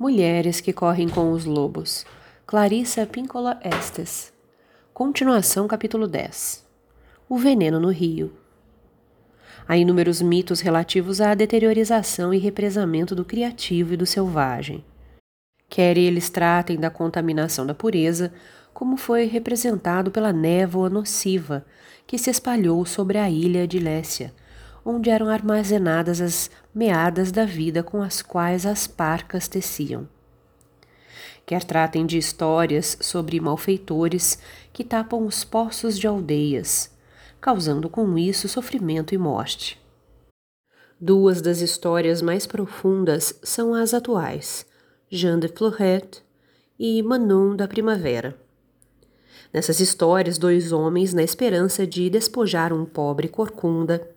Mulheres que correm com os lobos. Clarissa Píncola Estes. Continuação, capítulo 10. O veneno no rio. Há inúmeros mitos relativos à deteriorização e represamento do criativo e do selvagem. Quer eles tratem da contaminação da pureza, como foi representado pela névoa nociva que se espalhou sobre a ilha de Lécia, onde eram armazenadas as meadas da vida com as quais as parcas teciam. Quer tratem de histórias sobre malfeitores que tapam os poços de aldeias, causando com isso sofrimento e morte. Duas das histórias mais profundas são as atuais, Jean de Florette e Manon da Primavera. Nessas histórias, dois homens, na esperança de despojar um pobre corcunda,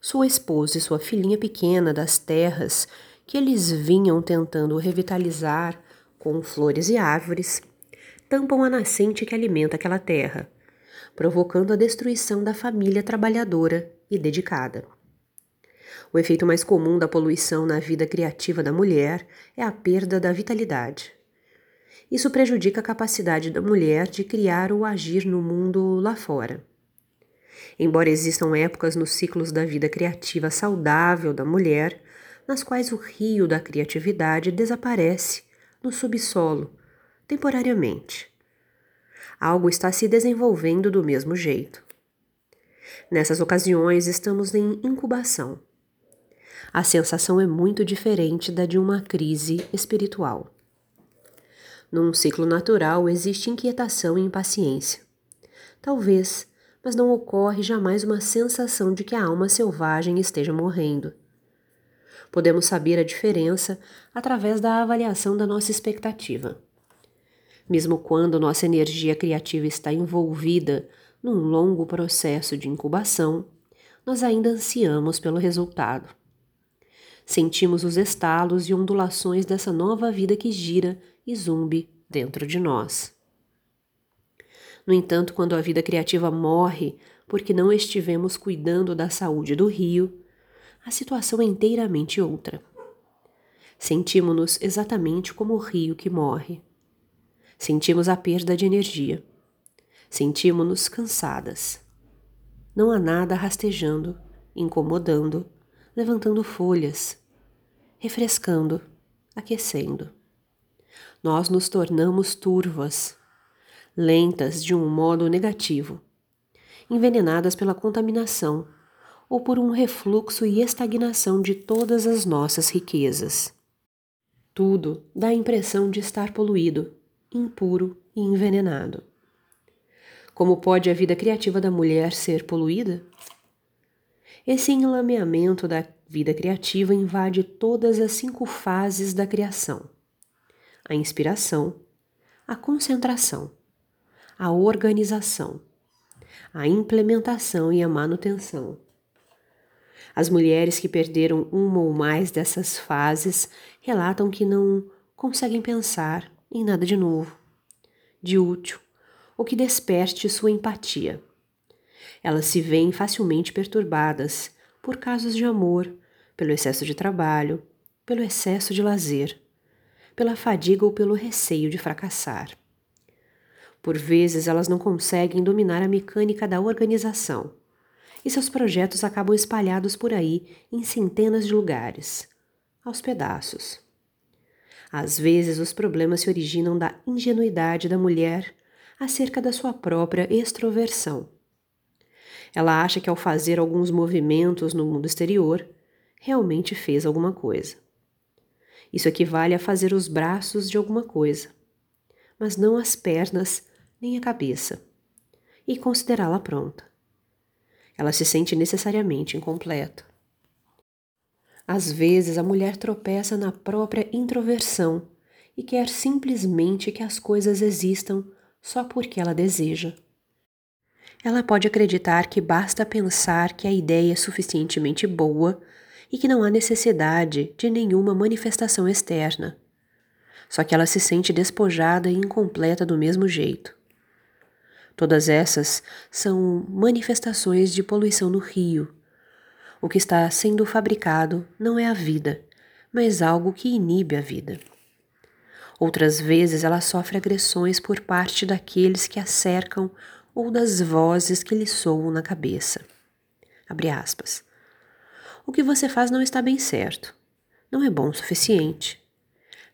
sua esposa e sua filhinha pequena das terras que eles vinham tentando revitalizar com flores e árvores, tampam a nascente que alimenta aquela terra, provocando a destruição da família trabalhadora e dedicada. O efeito mais comum da poluição na vida criativa da mulher é a perda da vitalidade. Isso prejudica a capacidade da mulher de criar ou agir no mundo lá fora. Embora existam épocas nos ciclos da vida criativa saudável da mulher, nas quais o rio da criatividade desaparece no subsolo, temporariamente. Algo está se desenvolvendo do mesmo jeito. Nessas ocasiões, estamos em incubação. A sensação é muito diferente da de uma crise espiritual. Num ciclo natural existe inquietação e impaciência. Talvez, mas não ocorre jamais uma sensação de que a alma selvagem esteja morrendo. Podemos saber a diferença através da avaliação da nossa expectativa. Mesmo quando nossa energia criativa está envolvida num longo processo de incubação, nós ainda ansiamos pelo resultado. Sentimos os estalos e ondulações dessa nova vida que gira e zumbe dentro de nós. No entanto, quando a vida criativa morre porque não estivemos cuidando da saúde do rio, a situação é inteiramente outra. Sentimos-nos exatamente como o rio que morre. Sentimos a perda de energia. Sentimos-nos cansadas. Não há nada rastejando, incomodando, levantando folhas, refrescando, aquecendo. Nós nos tornamos turvas, lentas de um modo negativo, envenenadas pela contaminação ou por um refluxo e estagnação de todas as nossas riquezas. Tudo dá a impressão de estar poluído, impuro e envenenado. Como pode a vida criativa da mulher ser poluída? Esse enlameamento da vida criativa invade todas as cinco fases da criação: a inspiração, a concentração, a organização, a implementação e a manutenção. As mulheres que perderam uma ou mais dessas fases relatam que não conseguem pensar em nada de novo, de útil, ou que desperte sua empatia. Elas se veem facilmente perturbadas por casos de amor, pelo excesso de trabalho, pelo excesso de lazer, pela fadiga ou pelo receio de fracassar. Por vezes elas não conseguem dominar a mecânica da organização e seus projetos acabam espalhados por aí em centenas de lugares, aos pedaços. Às vezes os problemas se originam da ingenuidade da mulher acerca da sua própria extroversão ela acha que ao fazer alguns movimentos no mundo exterior, realmente fez alguma coisa. Isso equivale a fazer os braços de alguma coisa, mas não as pernas nem a cabeça, e considerá-la pronta. Ela se sente necessariamente incompleta. Às vezes a mulher tropeça na própria introversão e quer simplesmente que as coisas existam só porque ela deseja. Ela pode acreditar que basta pensar que a ideia é suficientemente boa e que não há necessidade de nenhuma manifestação externa. Só que ela se sente despojada e incompleta do mesmo jeito. Todas essas são manifestações de poluição no rio. O que está sendo fabricado não é a vida, mas algo que inibe a vida. Outras vezes ela sofre agressões por parte daqueles que a cercam ou das vozes que lhe soam na cabeça. Abre aspas. O que você faz não está bem certo. Não é bom o suficiente.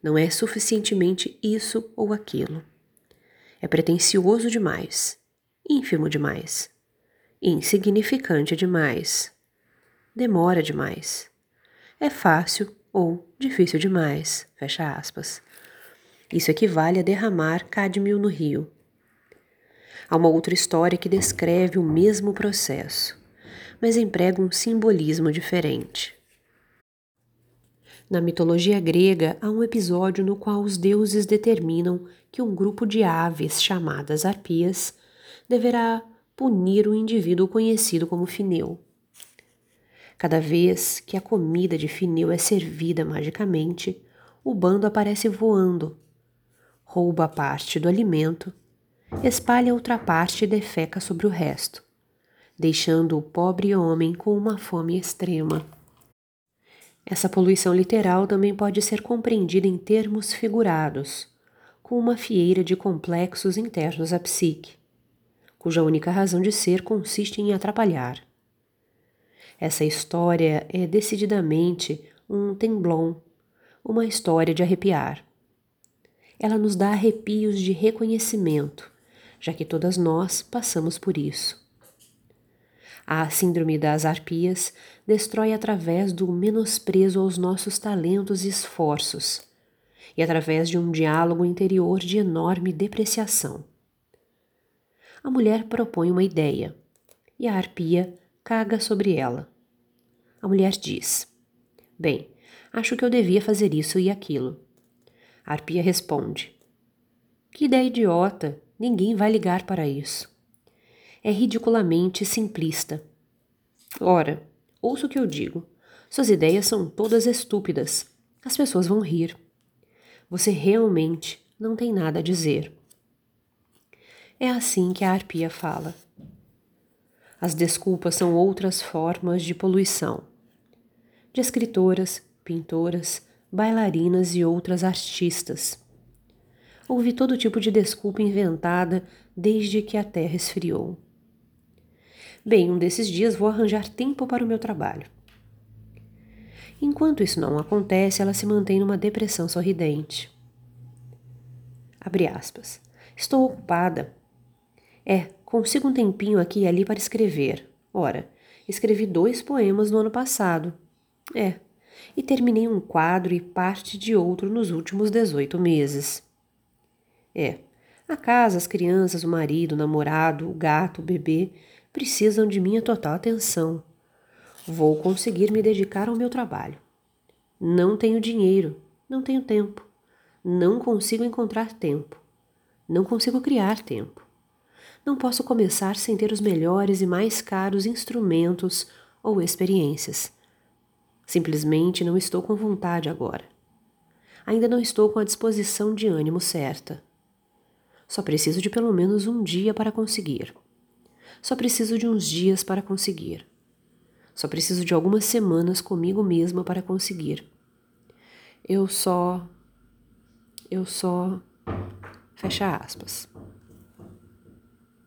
Não é suficientemente isso ou aquilo. É pretensioso demais, ínfimo demais, insignificante demais, demora demais. É fácil ou difícil demais. Fecha aspas. Isso equivale a derramar cádmio no rio. Há uma outra história que descreve o mesmo processo, mas emprega um simbolismo diferente. Na mitologia grega, há um episódio no qual os deuses determinam que um grupo de aves chamadas arpias deverá punir o indivíduo conhecido como Fineu. Cada vez que a comida de Fineu é servida magicamente, o bando aparece voando, rouba parte do alimento, espalha outra parte e defeca sobre o resto, deixando o pobre homem com uma fome extrema. Essa poluição literal também pode ser compreendida em termos figurados, com uma fieira de complexos internos à psique, cuja única razão de ser consiste em atrapalhar. Essa história é decididamente um temblon, uma história de arrepiar ela nos dá arrepios de reconhecimento, já que todas nós passamos por isso. A síndrome das arpias destrói através do menosprezo aos nossos talentos e esforços, e através de um diálogo interior de enorme depreciação. A mulher propõe uma ideia, e a arpia caga sobre ela. A mulher diz: Bem, acho que eu devia fazer isso e aquilo. A arpia responde: Que ideia idiota! Ninguém vai ligar para isso. É ridiculamente simplista. Ora, ouça o que eu digo. Suas ideias são todas estúpidas. As pessoas vão rir. Você realmente não tem nada a dizer. É assim que a arpia fala. As desculpas são outras formas de poluição. De escritoras, pintoras, bailarinas e outras artistas. Houve todo tipo de desculpa inventada desde que a terra esfriou. Bem, um desses dias vou arranjar tempo para o meu trabalho. Enquanto isso não acontece, ela se mantém numa depressão sorridente. Abre aspas. Estou ocupada. É, consigo um tempinho aqui e ali para escrever. Ora, escrevi dois poemas no ano passado. É, e terminei um quadro e parte de outro nos últimos 18 meses. É, a casa, as crianças, o marido, o namorado, o gato, o bebê precisam de minha total atenção. Vou conseguir me dedicar ao meu trabalho. Não tenho dinheiro, não tenho tempo. Não consigo encontrar tempo. Não consigo criar tempo. Não posso começar sem ter os melhores e mais caros instrumentos ou experiências. Simplesmente não estou com vontade agora. Ainda não estou com a disposição de ânimo certa. Só preciso de pelo menos um dia para conseguir. Só preciso de uns dias para conseguir. Só preciso de algumas semanas comigo mesma para conseguir. Eu só. Eu só. Fecha aspas.